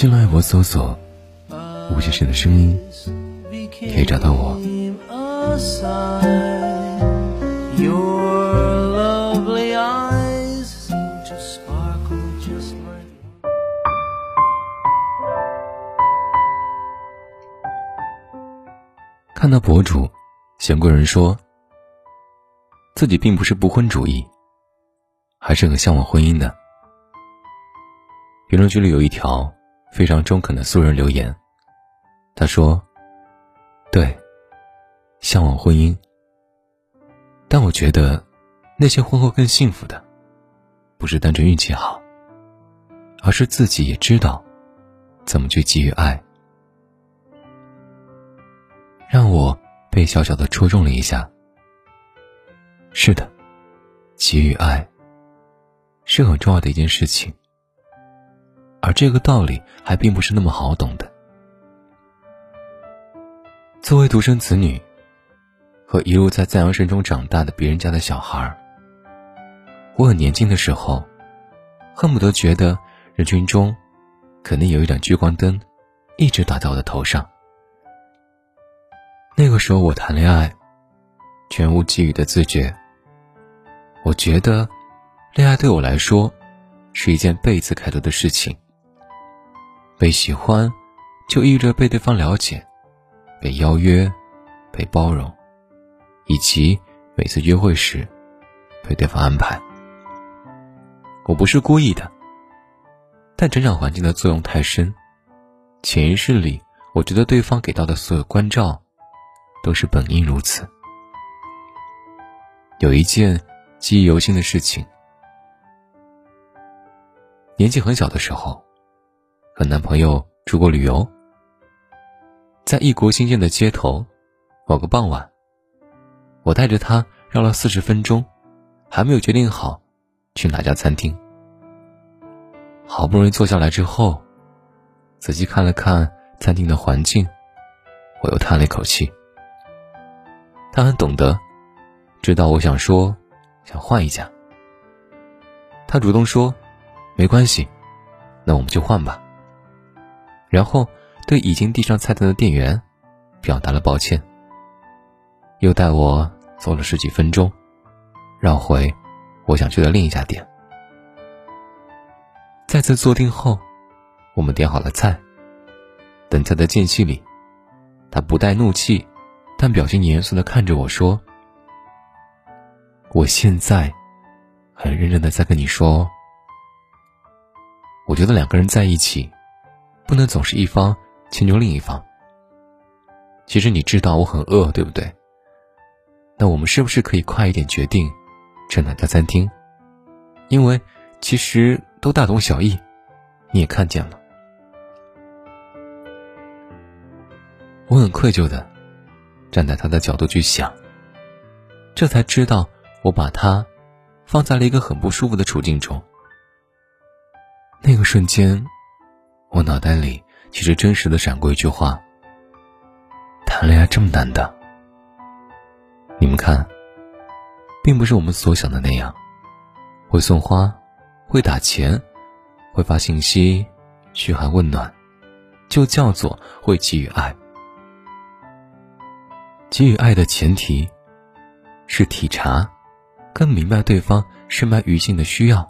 新浪微博搜索“吴先生的声音”，可以找到我。看到博主贤贵人说，自己并不是不婚主义，还是很向往婚姻的。评论区里有一条非常中肯的素人留言，他说：“对，向往婚姻，但我觉得那些婚后更幸福的，不是单纯运气好，而是自己也知道怎么去给予爱。”让我被小小的戳中了一下。是的，给予爱是很重要的一件事情，而这个道理还并不是那么好懂的。作为独生子女，和一路在赞扬声中长大的别人家的小孩，我很年轻的时候，恨不得觉得人群中肯定有一盏聚光灯，一直打在我的头上。那个时候我谈恋爱，全无给予的自觉。我觉得，恋爱对我来说，是一件被刺开头的事情。被喜欢，就意味着被对方了解，被邀约，被包容，以及每次约会时，被对方安排。我不是故意的，但成长环境的作用太深，潜意识里，我觉得对方给到的所有关照。都是本应如此。有一件记忆犹新的事情，年纪很小的时候，和男朋友出国旅游，在异国新建的街头，某个傍晚，我带着他绕了四十分钟，还没有决定好去哪家餐厅。好不容易坐下来之后，仔细看了看餐厅的环境，我又叹了一口气。他很懂得，知道我想说，想换一家。他主动说：“没关系，那我们就换吧。”然后对已经递上菜单的店员表达了抱歉，又带我走了十几分钟，绕回我想去的另一家店。再次坐定后，我们点好了菜。等菜的间隙里，他不带怒气。但表情严肃的看着我说：“我现在很认真的在跟你说，我觉得两个人在一起，不能总是一方迁就另一方。其实你知道我很饿，对不对？那我们是不是可以快一点决定吃哪家餐厅？因为其实都大同小异，你也看见了。我很愧疚的。”站在他的角度去想，这才知道我把他放在了一个很不舒服的处境中。那个瞬间，我脑袋里其实真实的闪过一句话：谈恋爱这么难的。你们看，并不是我们所想的那样，会送花，会打钱，会发信息，嘘寒问暖，就叫做会给予爱。给予爱的前提，是体察，更明白对方深埋于心的需要。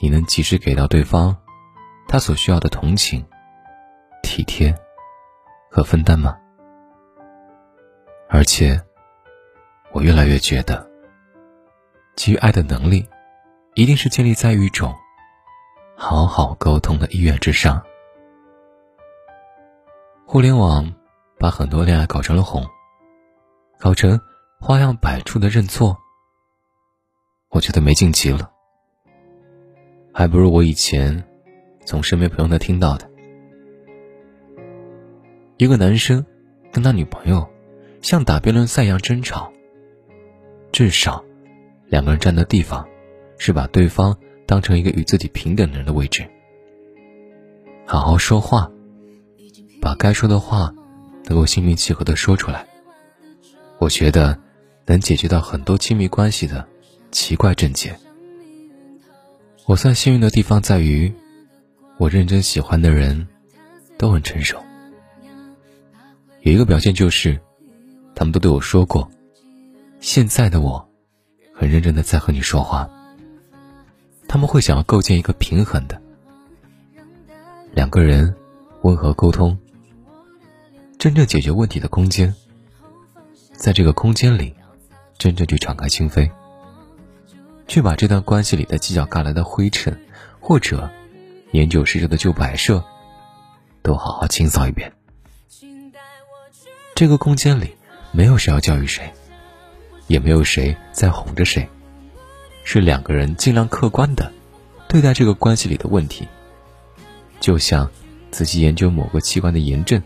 你能及时给到对方他所需要的同情、体贴和分担吗？而且，我越来越觉得，给予爱的能力，一定是建立在一种好好沟通的意愿之上。互联网。把很多恋爱搞成了哄，搞成花样百出的认错。我觉得没劲极了，还不如我以前从身边朋友那听到的：“一个男生跟他女朋友像打辩论赛一样争吵，至少两个人站的地方是把对方当成一个与自己平等的人的位置，好好说话，把该说的话能够心平气和的说出来。我觉得能解决到很多亲密关系的奇怪症结。我算幸运的地方在于，我认真喜欢的人都很成熟。有一个表现就是，他们都对我说过，现在的我，很认真的在和你说话。他们会想要构建一个平衡的，两个人温和沟通，真正解决问题的空间，在这个空间里，真正去敞开心扉。去把这段关系里的犄角旮旯的灰尘，或者年久失修的旧摆设，都好好清扫一遍。这个空间里没有谁要教育谁，也没有谁在哄着谁，是两个人尽量客观的对待这个关系里的问题，就像仔细研究某个器官的炎症。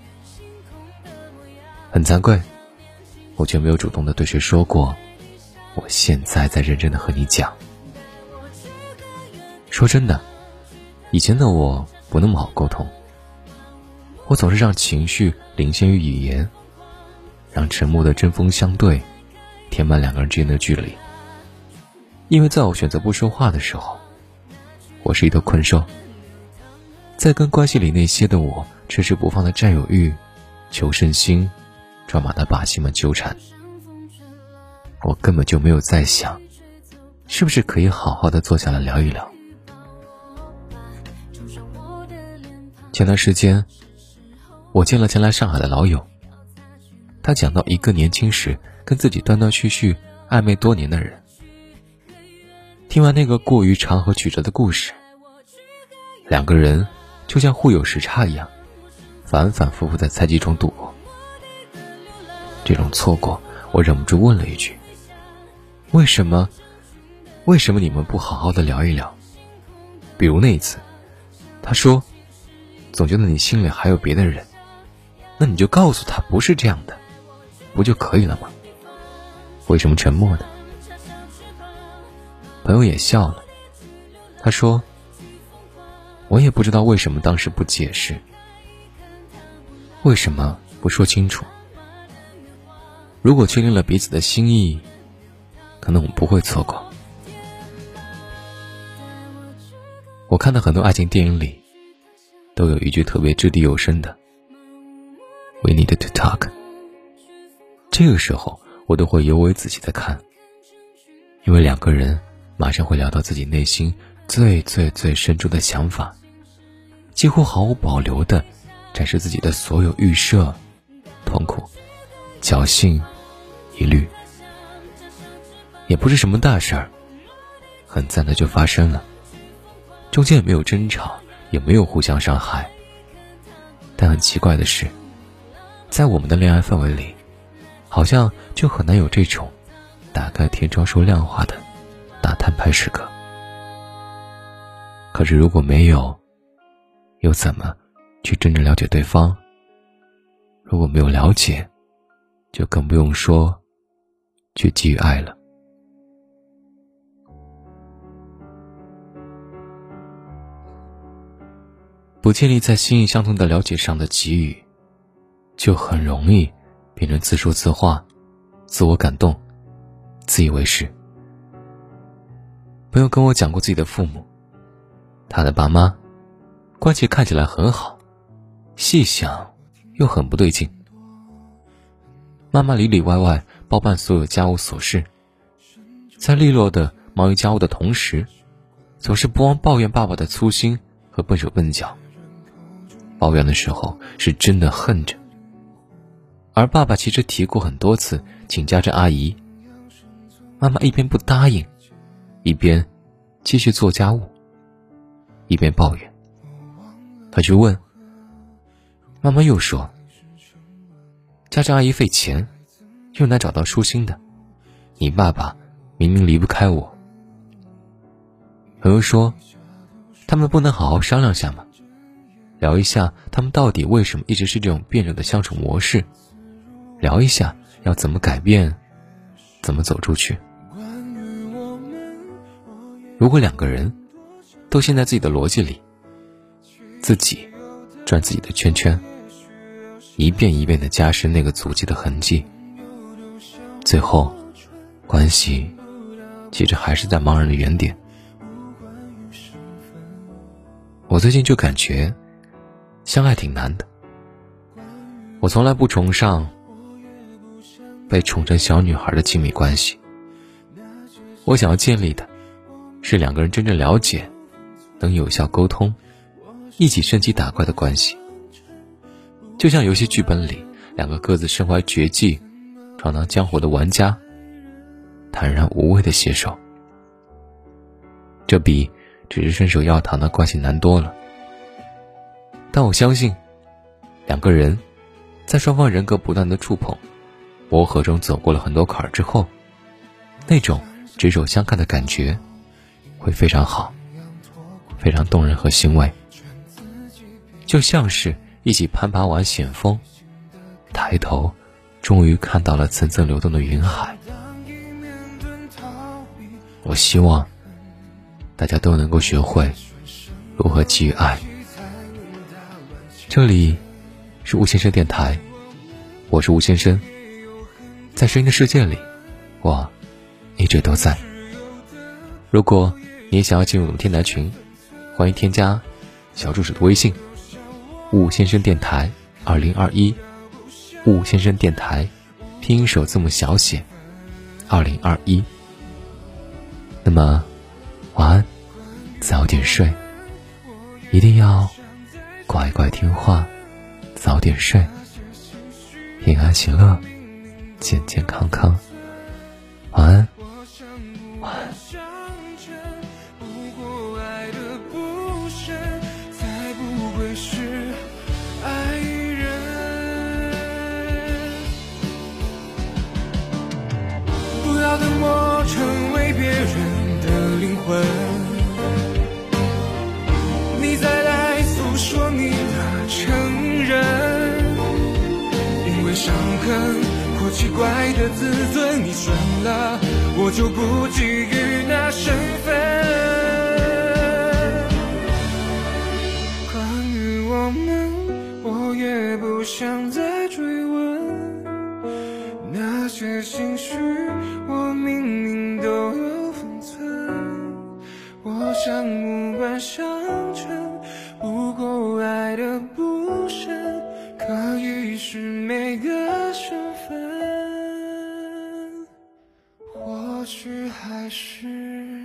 很惭愧，我却没有主动的对谁说过。我现在在认真的和你讲。说真的，以前的我不那么好沟通，我总是让情绪领先于语言，让沉默的针锋相对填满两个人之间的距离。因为在我选择不说话的时候，我是一头困兽，在跟关系里那些的我迟迟不放的占有欲、求胜心、抓马的把戏们纠缠。我根本就没有在想，是不是可以好好的坐下来聊一聊。前段时间，我见了前来上海的老友，他讲到一个年轻时跟自己断断续续暧昧多年的人。听完那个过于长和曲折的故事，两个人就像互有时差一样，反反复复在猜忌中度过。这种错过，我忍不住问了一句。为什么？为什么你们不好好的聊一聊？比如那一次，他说，总觉得你心里还有别的人，那你就告诉他不是这样的，不就可以了吗？为什么沉默呢？朋友也笑了，他说，我也不知道为什么当时不解释，为什么不说清楚？如果确定了彼此的心意。可能我们不会错过。我看到很多爱情电影里，都有一句特别掷地有声的 “We need to talk”。这个时候，我都会尤为仔细的看，因为两个人马上会聊到自己内心最最最深处的想法，几乎毫无保留的展示自己的所有预设、痛苦、侥幸、疑虑。也不是什么大事儿，很自然的就发生了，中间也没有争吵，也没有互相伤害。但很奇怪的是，在我们的恋爱氛围里，好像就很难有这种打开天窗说亮话的大摊牌时刻。可是如果没有，又怎么去真正了解对方？如果没有了解，就更不用说去给予爱了。不建立在心意相通的了解上的给予，就很容易变成自说自话、自我感动、自以为是。朋友跟我讲过自己的父母，他的爸妈关系看起来很好，细想又很不对劲。妈妈里里外外包办所有家务琐事，在利落的忙于家务的同时，总是不忘抱怨爸爸的粗心和笨手笨脚。抱怨的时候是真的恨着，而爸爸其实提过很多次请家政阿姨。妈妈一边不答应，一边继续做家务，一边抱怨。他去问，妈妈又说：“家政阿姨费钱，又难找到舒心的，你爸爸明明离不开我。”朋友说：“他们不能好好商量下吗？”聊一下他们到底为什么一直是这种辩证的相处模式，聊一下要怎么改变，怎么走出去。如果两个人都陷在自己的逻辑里，自己转自己的圈圈，一遍一遍的加深那个足迹的痕迹，最后关系其实还是在茫然的原点。我最近就感觉。相爱挺难的，我从来不崇尚被宠成小女孩的亲密关系。我想要建立的，是两个人真正了解、能有效沟通、一起升级打怪的关系。就像游戏剧本里，两个各自身怀绝技、闯荡江湖的玩家，坦然无畏的携手，这比只是伸手要糖的关系难多了。但我相信，两个人在双方人格不断的触碰、磨合中走过了很多坎儿之后，那种执手相看的感觉会非常好，非常动人和欣慰，就像是一起攀爬完险峰，抬头终于看到了层层流动的云海。我希望大家都能够学会如何给予爱。这里是吴先生电台，我是吴先生，在声音的世界里，我一直都在。如果你想要进入我们电台群，欢迎添加小助手的微信“吴先生电台二零二一”，吴先生电台拼音首字母小写二零二一。那么，晚安，早点睡，一定要。乖乖听话，早点睡，平安喜乐，健健康康，晚安，晚安。的自尊，你顺了，我就不觊觎那身份。关于我们，我也不想再追问那些心绪，我明明都有分寸。我想无关相称。不够爱的不深，可以是每个也是。